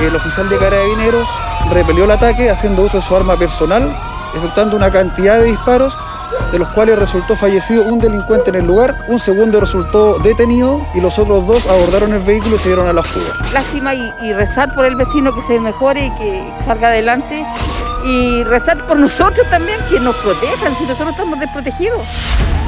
el oficial de carabineros repelió el ataque haciendo uso de su arma personal, efectuando una cantidad de disparos de los cuales resultó fallecido un delincuente en el lugar, un segundo resultó detenido y los otros dos abordaron el vehículo y se dieron a la fuga. Lástima y, y rezar por el vecino que se mejore y que salga adelante y rezar por nosotros también, que nos protejan si nosotros estamos desprotegidos.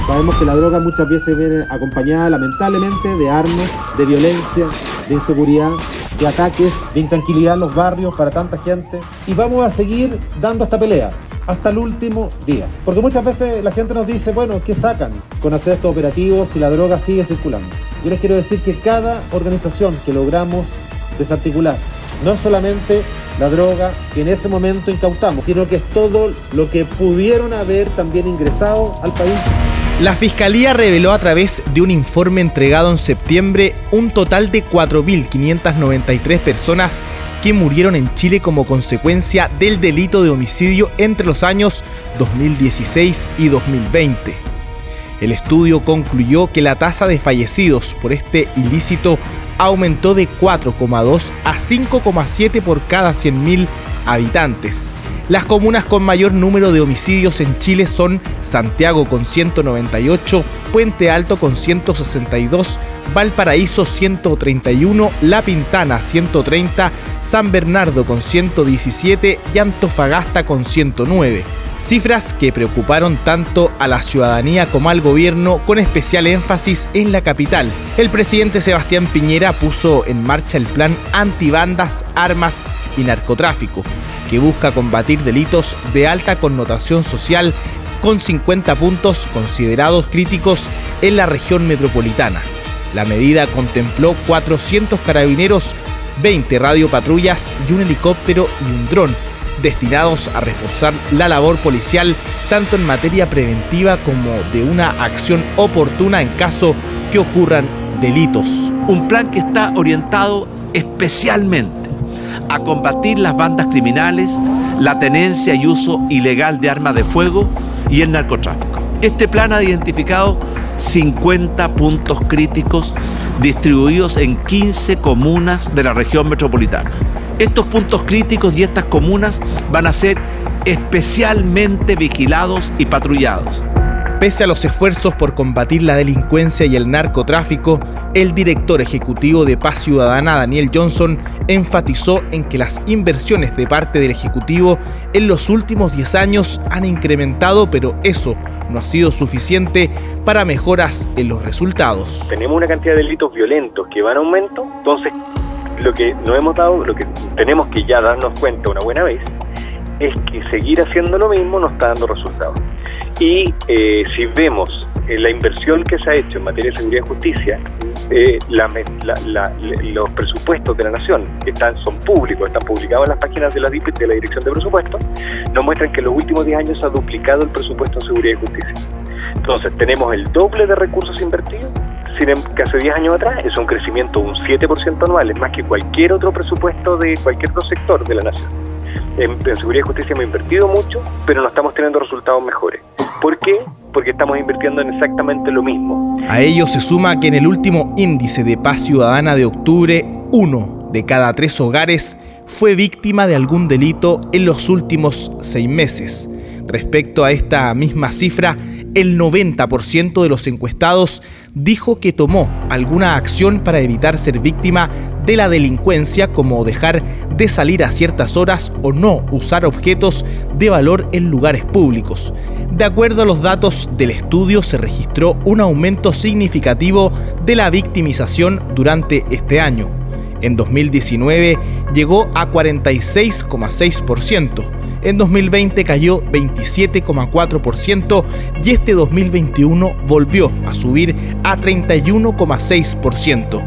Sabemos que la droga muchas veces viene acompañada lamentablemente de armas, de violencia, de inseguridad, de ataques, de intranquilidad en los barrios para tanta gente. Y vamos a seguir dando esta pelea hasta el último día. Porque muchas veces la gente nos dice, bueno, ¿qué sacan con hacer estos operativos si la droga sigue circulando? Yo les quiero decir que cada organización que logramos desarticular, no es solamente la droga que en ese momento incautamos, sino que es todo lo que pudieron haber también ingresado al país. La Fiscalía reveló a través de un informe entregado en septiembre un total de 4.593 personas que murieron en Chile como consecuencia del delito de homicidio entre los años 2016 y 2020. El estudio concluyó que la tasa de fallecidos por este ilícito aumentó de 4,2 a 5,7 por cada 100.000 habitantes. Las comunas con mayor número de homicidios en Chile son Santiago con 198, Puente Alto con 162, Valparaíso 131, La Pintana 130, San Bernardo con 117 y Antofagasta con 109 cifras que preocuparon tanto a la ciudadanía como al gobierno con especial énfasis en la capital. El presidente Sebastián Piñera puso en marcha el plan antibandas, armas y narcotráfico, que busca combatir delitos de alta connotación social con 50 puntos considerados críticos en la región metropolitana. La medida contempló 400 carabineros, 20 radiopatrullas y un helicóptero y un dron destinados a reforzar la labor policial tanto en materia preventiva como de una acción oportuna en caso que ocurran delitos. Un plan que está orientado especialmente a combatir las bandas criminales, la tenencia y uso ilegal de armas de fuego y el narcotráfico. Este plan ha identificado 50 puntos críticos distribuidos en 15 comunas de la región metropolitana. Estos puntos críticos y estas comunas van a ser especialmente vigilados y patrullados. Pese a los esfuerzos por combatir la delincuencia y el narcotráfico, el director ejecutivo de Paz Ciudadana, Daniel Johnson, enfatizó en que las inversiones de parte del Ejecutivo en los últimos 10 años han incrementado, pero eso no ha sido suficiente para mejoras en los resultados. Tenemos una cantidad de delitos violentos que van a aumento, entonces lo que nos hemos dado, lo que tenemos que ya darnos cuenta una buena vez, es que seguir haciendo lo mismo no está dando resultados. Y eh, si vemos eh, la inversión que se ha hecho en materia de seguridad y justicia, eh, los presupuestos de la nación que están, son públicos, están publicados en las páginas de la, de la Dirección de Presupuestos, nos muestran que en los últimos 10 años se ha duplicado el presupuesto en seguridad y justicia. Entonces, tenemos el doble de recursos invertidos sin em, que hace 10 años atrás es un crecimiento un 7% anual, es más que cualquier otro presupuesto de cualquier otro sector de la nación. En, seguridad y justicia hemos invertido mucho, pero no estamos teniendo resultados mejores. ¿Por qué? Porque estamos invirtiendo en exactamente lo mismo. A ello se suma que en el último índice de paz ciudadana de octubre, uno de cada tres hogares fue víctima de algún delito en los últimos seis meses. Respecto a esta misma cifra, el 90% de los encuestados dijo que tomó alguna acción para evitar ser víctima de la delincuencia como dejar de salir a ciertas horas o no usar objetos de valor en lugares públicos. De acuerdo a los datos del estudio se registró un aumento significativo de la victimización durante este año. En 2019 llegó a 46,6% en 2020 cayó 27,4% y este 2021 volvió a subir a 31,6%.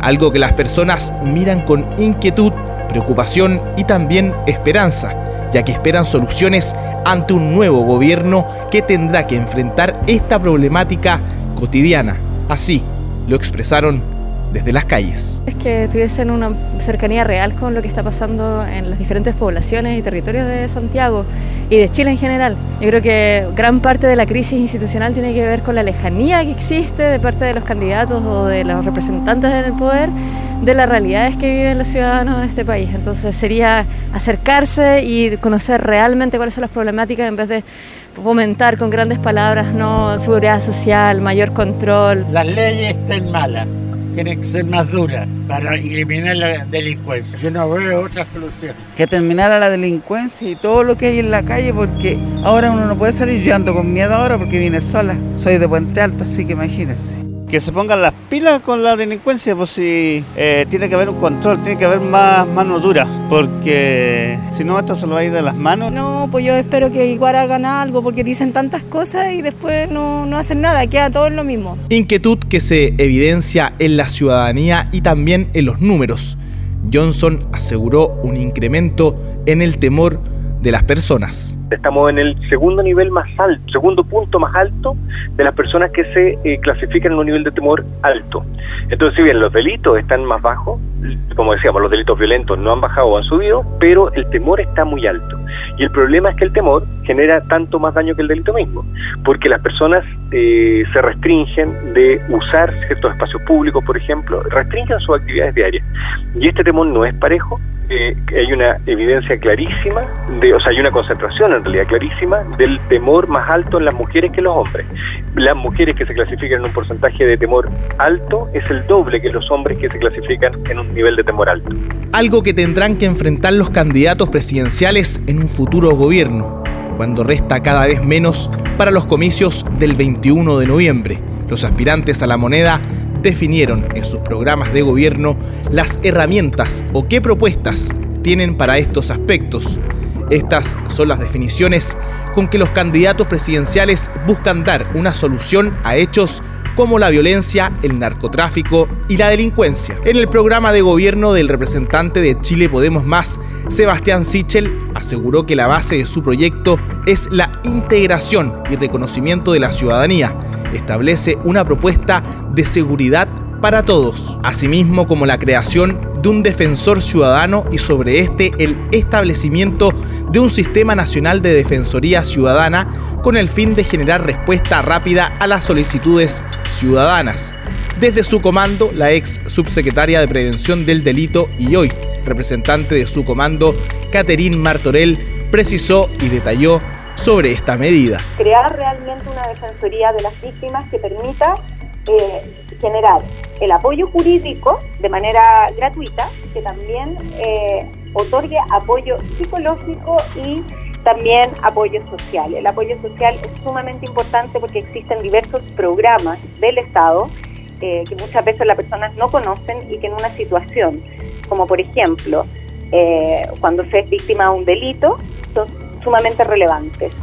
Algo que las personas miran con inquietud, preocupación y también esperanza, ya que esperan soluciones ante un nuevo gobierno que tendrá que enfrentar esta problemática cotidiana. Así lo expresaron desde las calles. Es que tuviesen una cercanía real con lo que está pasando en las diferentes poblaciones y territorios de Santiago y de Chile en general. Yo creo que gran parte de la crisis institucional tiene que ver con la lejanía que existe de parte de los candidatos o de los representantes en el poder de las realidades que viven los ciudadanos de este país. Entonces sería acercarse y conocer realmente cuáles son las problemáticas en vez de fomentar con grandes palabras, no seguridad social, mayor control. Las leyes están malas tiene que ser más dura para eliminar la delincuencia. Yo no veo otra solución. Que terminara la delincuencia y todo lo que hay en la calle, porque ahora uno no puede salir. Yo ando con miedo ahora porque vine sola. Soy de Puente Alto, así que imagínense que se pongan las pilas con la delincuencia, pues si eh, tiene que haber un control, tiene que haber más mano dura, porque si no esto se lo va a ir de las manos. No, pues yo espero que igual hagan algo, porque dicen tantas cosas y después no, no hacen nada, queda todo en lo mismo. Inquietud que se evidencia en la ciudadanía y también en los números. Johnson aseguró un incremento en el temor de las personas. Estamos en el segundo nivel más alto, segundo punto más alto de las personas que se eh, clasifican en un nivel de temor alto. Entonces, si bien los delitos están más bajos, como decíamos, los delitos violentos no han bajado o han subido, pero el temor está muy alto. Y el problema es que el temor genera tanto más daño que el delito mismo, porque las personas eh, se restringen de usar ciertos espacios públicos, por ejemplo, restringen sus actividades diarias. Y este temor no es parejo, eh, hay una evidencia clarísima, de, o sea, hay una concentración en realidad clarísima del temor más alto en las mujeres que en los hombres. Las mujeres que se clasifican en un porcentaje de temor alto es el doble que los hombres que se clasifican en un nivel de temor alto. Algo que tendrán que enfrentar los candidatos presidenciales en un futuro gobierno, cuando resta cada vez menos para los comicios del 21 de noviembre. Los aspirantes a la moneda definieron en sus programas de gobierno las herramientas o qué propuestas tienen para estos aspectos. Estas son las definiciones con que los candidatos presidenciales buscan dar una solución a hechos como la violencia, el narcotráfico y la delincuencia. En el programa de gobierno del representante de Chile Podemos Más, Sebastián Sichel, aseguró que la base de su proyecto es la integración y reconocimiento de la ciudadanía. Establece una propuesta de seguridad para todos, asimismo como la creación de un defensor ciudadano y sobre este el establecimiento de un sistema nacional de defensoría ciudadana con el fin de generar respuesta rápida a las solicitudes ciudadanas. Desde su comando, la ex subsecretaria de Prevención del Delito y hoy representante de su comando, Caterín Martorell, precisó y detalló sobre esta medida. Crear realmente una defensoría de las víctimas que permita eh, generar el apoyo jurídico de manera gratuita, que también eh, otorgue apoyo psicológico y también apoyo social. El apoyo social es sumamente importante porque existen diversos programas del Estado eh, que muchas veces las personas no conocen y que en una situación, como por ejemplo, eh, cuando se es víctima de un delito, son sumamente relevantes.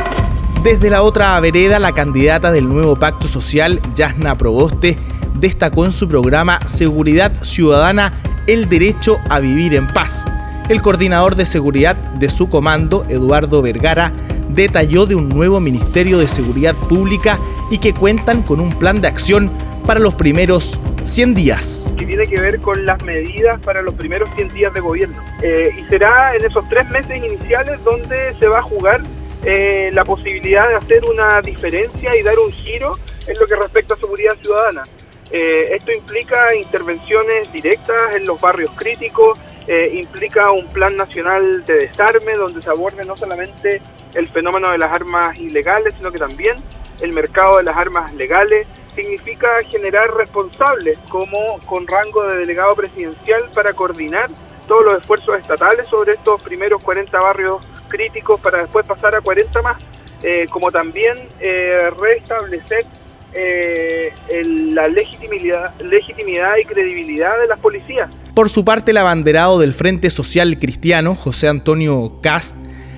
Desde la otra vereda, la candidata del nuevo pacto social, Yasna Proboste, destacó en su programa Seguridad Ciudadana el derecho a vivir en paz. El coordinador de seguridad de su comando, Eduardo Vergara, detalló de un nuevo Ministerio de Seguridad Pública y que cuentan con un plan de acción para los primeros 100 días. Que tiene que ver con las medidas para los primeros 100 días de gobierno. Eh, y será en esos tres meses iniciales donde se va a jugar eh, la posibilidad de hacer una diferencia y dar un giro en lo que respecta a seguridad ciudadana. Eh, esto implica intervenciones directas en los barrios críticos, eh, implica un plan nacional de desarme donde se aborde no solamente el fenómeno de las armas ilegales, sino que también el mercado de las armas legales. Significa generar responsables como con rango de delegado presidencial para coordinar todos los esfuerzos estatales sobre estos primeros 40 barrios críticos para después pasar a 40 más, eh, como también eh, restablecer eh, la legitimidad, y credibilidad de las policías. Por su parte, el abanderado del Frente Social Cristiano, José Antonio Cast,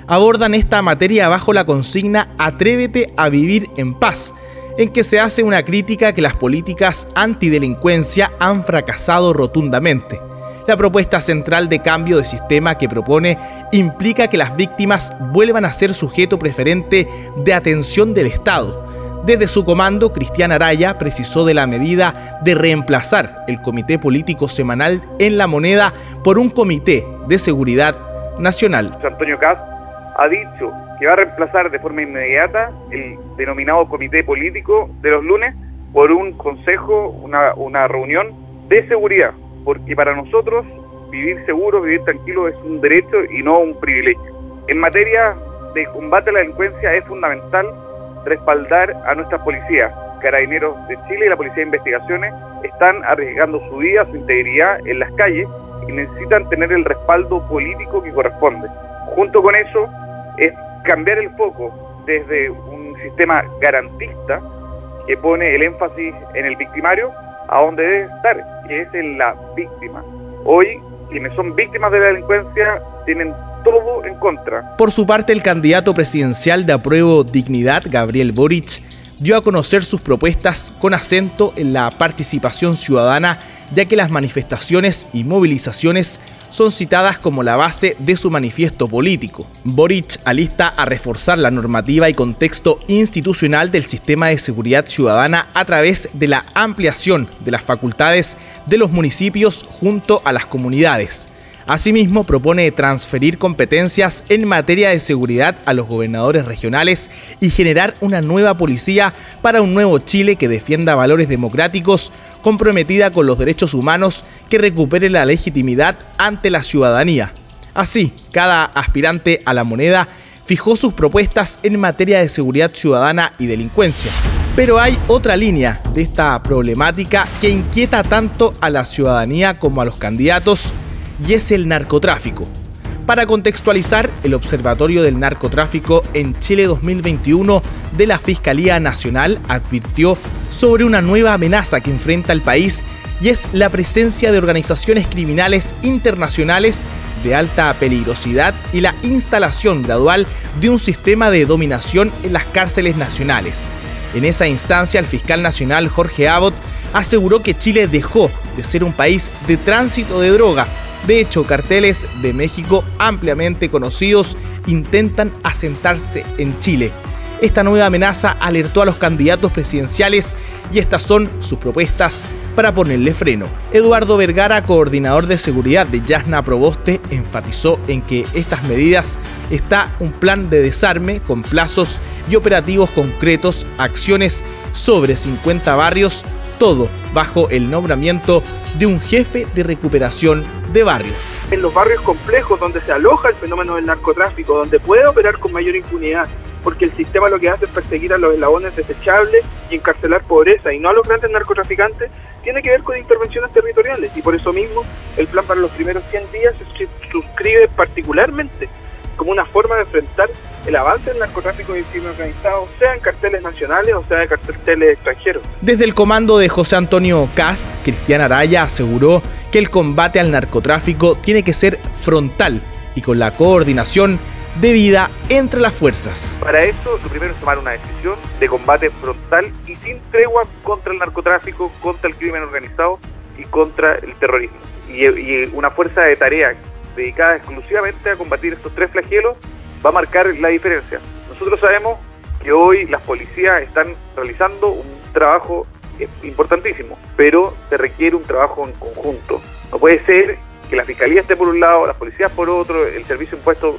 abordan esta materia bajo la consigna Atrévete a vivir en paz, en que se hace una crítica que las políticas antidelincuencia han fracasado rotundamente. La propuesta central de cambio de sistema que propone implica que las víctimas vuelvan a ser sujeto preferente de atención del Estado. Desde su comando, Cristian Araya precisó de la medida de reemplazar el Comité Político Semanal en la moneda por un Comité de Seguridad Nacional. Antonio Caz ha dicho que va a reemplazar de forma inmediata el denominado Comité Político de los lunes por un consejo, una, una reunión de seguridad, porque para nosotros vivir seguro, vivir tranquilo es un derecho y no un privilegio. En materia de combate a la delincuencia es fundamental respaldar a nuestras policías. Carabineros de Chile y la Policía de Investigaciones están arriesgando su vida, su integridad en las calles y necesitan tener el respaldo político que corresponde. Junto con eso es cambiar el foco desde un sistema garantista que pone el énfasis en el victimario a donde debe estar, que es en la víctima. Hoy, quienes son víctimas de la delincuencia tienen todo en contra. Por su parte, el candidato presidencial de apruebo Dignidad, Gabriel Boric, dio a conocer sus propuestas con acento en la participación ciudadana, ya que las manifestaciones y movilizaciones son citadas como la base de su manifiesto político. Boric alista a reforzar la normativa y contexto institucional del sistema de seguridad ciudadana a través de la ampliación de las facultades de los municipios junto a las comunidades. Asimismo, propone transferir competencias en materia de seguridad a los gobernadores regionales y generar una nueva policía para un nuevo Chile que defienda valores democráticos, comprometida con los derechos humanos, que recupere la legitimidad ante la ciudadanía. Así, cada aspirante a la moneda fijó sus propuestas en materia de seguridad ciudadana y delincuencia. Pero hay otra línea de esta problemática que inquieta tanto a la ciudadanía como a los candidatos y es el narcotráfico. Para contextualizar, el Observatorio del Narcotráfico en Chile 2021 de la Fiscalía Nacional advirtió sobre una nueva amenaza que enfrenta el país y es la presencia de organizaciones criminales internacionales de alta peligrosidad y la instalación gradual de un sistema de dominación en las cárceles nacionales. En esa instancia, el fiscal nacional Jorge Abbott aseguró que Chile dejó de ser un país de tránsito de droga de hecho, carteles de México ampliamente conocidos intentan asentarse en Chile. Esta nueva amenaza alertó a los candidatos presidenciales y estas son sus propuestas para ponerle freno. Eduardo Vergara, coordinador de seguridad de Yasna Proboste, enfatizó en que estas medidas está un plan de desarme con plazos y operativos concretos, acciones sobre 50 barrios, todo bajo el nombramiento de un jefe de recuperación de barrios. En los barrios complejos donde se aloja el fenómeno del narcotráfico, donde puede operar con mayor impunidad, porque el sistema lo que hace es perseguir a los eslabones desechables y encarcelar pobreza y no a los grandes narcotraficantes, tiene que ver con intervenciones territoriales y por eso mismo el plan para los primeros 100 días se suscribe particularmente como una forma de enfrentar el avance del narcotráfico y el crimen organizado, sea en carteles nacionales o sea en carteles extranjeros. Desde el comando de José Antonio Cast, Cristian Araya aseguró que el combate al narcotráfico tiene que ser frontal y con la coordinación debida entre las fuerzas. Para eso, lo primero es tomar una decisión de combate frontal y sin tregua contra el narcotráfico, contra el crimen organizado y contra el terrorismo. Y, y una fuerza de tarea dedicada exclusivamente a combatir estos tres flagelos va a marcar la diferencia. Nosotros sabemos que hoy las policías están realizando un trabajo importantísimo, pero se requiere un trabajo en conjunto. No puede ser que la fiscalía esté por un lado, las policías por otro, el servicio impuesto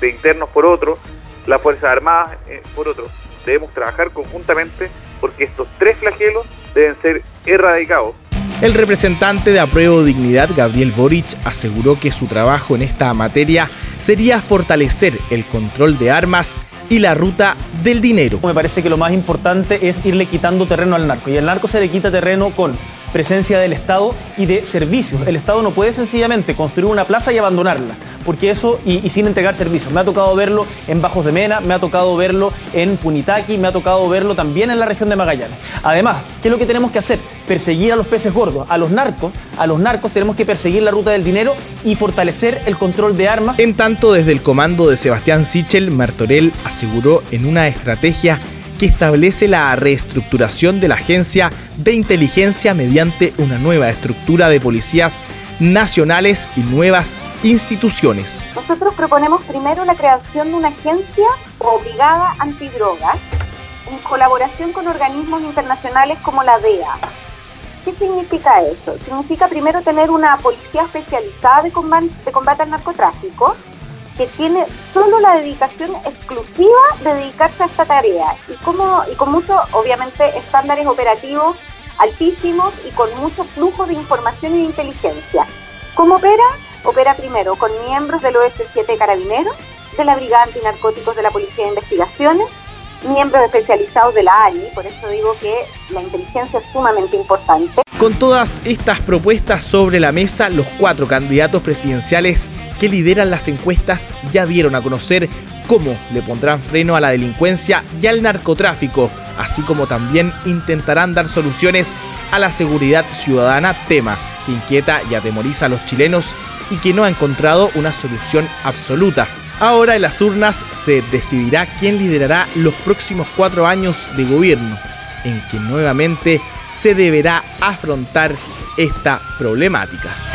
de internos por otro, las fuerzas armadas eh, por otro. Debemos trabajar conjuntamente porque estos tres flagelos deben ser erradicados. El representante de Apruebo Dignidad, Gabriel Boric, aseguró que su trabajo en esta materia sería fortalecer el control de armas y la ruta del dinero. Me parece que lo más importante es irle quitando terreno al narco y al narco se le quita terreno con presencia del Estado y de servicios. El Estado no puede sencillamente construir una plaza y abandonarla, porque eso, y, sin entregar servicios. Me ha tocado verlo en Bajos de Mena, me ha tocado verlo en Punitaqui, me ha tocado verlo también en la región de Magallanes. Además, ¿qué es lo que tenemos que hacer? Perseguir a los peces gordos, a los narcos, a los narcos tenemos que perseguir la ruta del dinero y fortalecer el control de armas. En tanto, desde el comando de Sebastián Sichel, Martorell aseguró en una estrategia que establece la reestructuración de la agencia de inteligencia mediante una nueva estructura de policías nacionales y nuevas instituciones. Nosotros proponemos primero la creación de una agencia o brigada antidrogas en colaboración con organismos internacionales como la DEA. ¿Qué significa eso? Significa primero tener una policía especializada de combate, de combate al narcotráfico que tiene solo la dedicación exclusiva de dedicarse a esta tarea y, como, y con muchos, obviamente, estándares operativos altísimos y con mucho flujo de información y de inteligencia. ¿Cómo opera? Opera primero con miembros del OS7 Carabineros, de la Brigada Antinarcóticos de la Policía de Investigaciones, miembros especializados de la ANI, por eso digo que la inteligencia es sumamente importante. Con todas estas propuestas sobre la mesa, los cuatro candidatos presidenciales que lideran las encuestas ya dieron a conocer cómo le pondrán freno a la delincuencia y al narcotráfico, así como también intentarán dar soluciones a la seguridad ciudadana, tema que inquieta y atemoriza a los chilenos y que no ha encontrado una solución absoluta. Ahora en las urnas se decidirá quién liderará los próximos cuatro años de gobierno, en que nuevamente se deberá afrontar esta problemática.